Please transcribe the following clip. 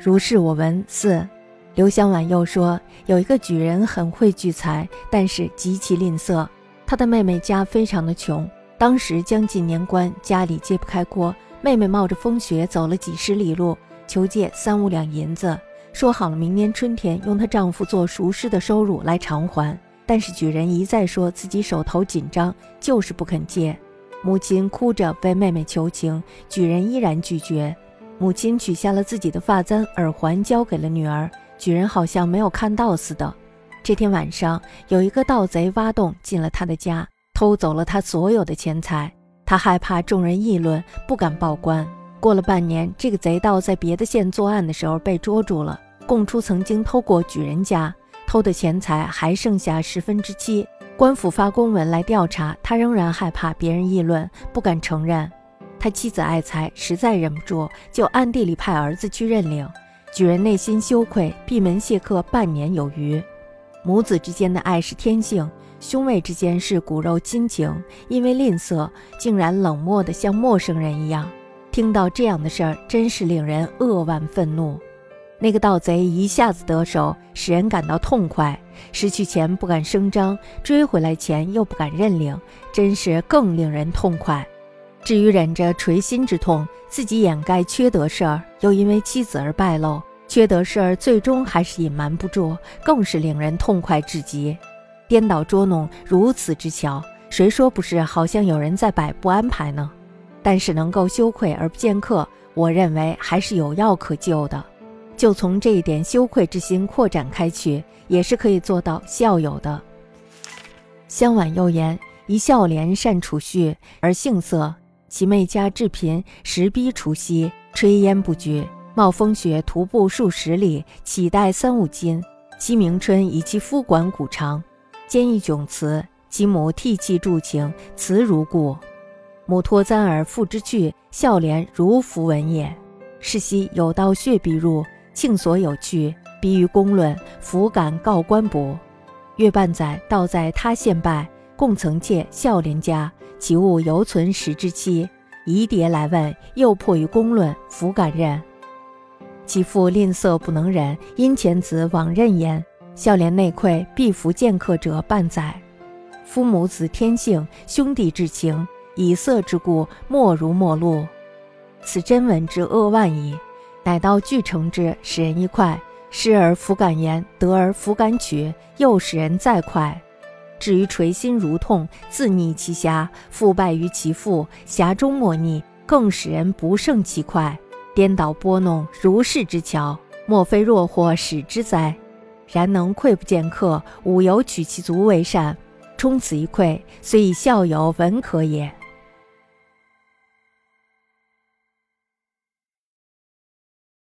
如是我闻。四，刘香婉又说，有一个举人很会聚财，但是极其吝啬。他的妹妹家非常的穷，当时将近年关，家里揭不开锅。妹妹冒着风雪走了几十里路，求借三五两银子，说好了明年春天用她丈夫做熟师的收入来偿还。但是举人一再说自己手头紧张，就是不肯借。母亲哭着为妹妹求情，举人依然拒绝。母亲取下了自己的发簪、耳环，交给了女儿。举人好像没有看到似的。这天晚上，有一个盗贼挖洞进了他的家，偷走了他所有的钱财。他害怕众人议论，不敢报官。过了半年，这个贼盗在别的县作案的时候被捉住了，供出曾经偷过举人家。偷的钱财还剩下十分之七，官府发公文来调查，他仍然害怕别人议论，不敢承认。他妻子爱财，实在忍不住，就暗地里派儿子去认领。举人内心羞愧，闭门谢客半年有余。母子之间的爱是天性，兄妹之间是骨肉亲情，因为吝啬，竟然冷漠的像陌生人一样。听到这样的事儿，真是令人扼腕愤怒。那个盗贼一下子得手，使人感到痛快。失去钱不敢声张，追回来钱又不敢认领，真是更令人痛快。至于忍着捶心之痛，自己掩盖缺德事儿，又因为妻子而败露，缺德事儿最终还是隐瞒不住，更是令人痛快至极。颠倒捉弄如此之巧，谁说不是？好像有人在摆布安排呢。但是能够羞愧而不见客，我认为还是有药可救的。就从这一点羞愧之心扩展开去，也是可以做到孝有的。香婉又言：一孝廉善储蓄而性色，其妹家至贫，时逼除夕，炊烟不绝，冒风雪徒步数十里，乞带三五斤。其明春以其夫管谷长，兼一窘辞。其母涕泣助情，辞如故。母托簪而父之去，孝廉如符文也。是夕有道血必入。庆所有去，逼于公论，弗敢告官卜。月半载，道在他县拜，共曾借孝廉家，其物犹存时之期。疑迭来问，又迫于公论，弗敢认。其父吝啬不能忍，因遣子往任焉。孝廉内愧，必服见客者半载。夫母子天性，兄弟之情，以色之故，莫如陌路。此真文之恶万矣。乃到俱成之，使人一快；失而弗敢言，得而弗敢取，又使人再快。至于垂心如痛，自逆其侠，复败于其父，侠中莫逆，更使人不胜其快。颠倒拨弄，如是之巧，莫非若祸使之哉？然能愧不见客，吾有取其足为善，充此一愧，虽以孝友文可也。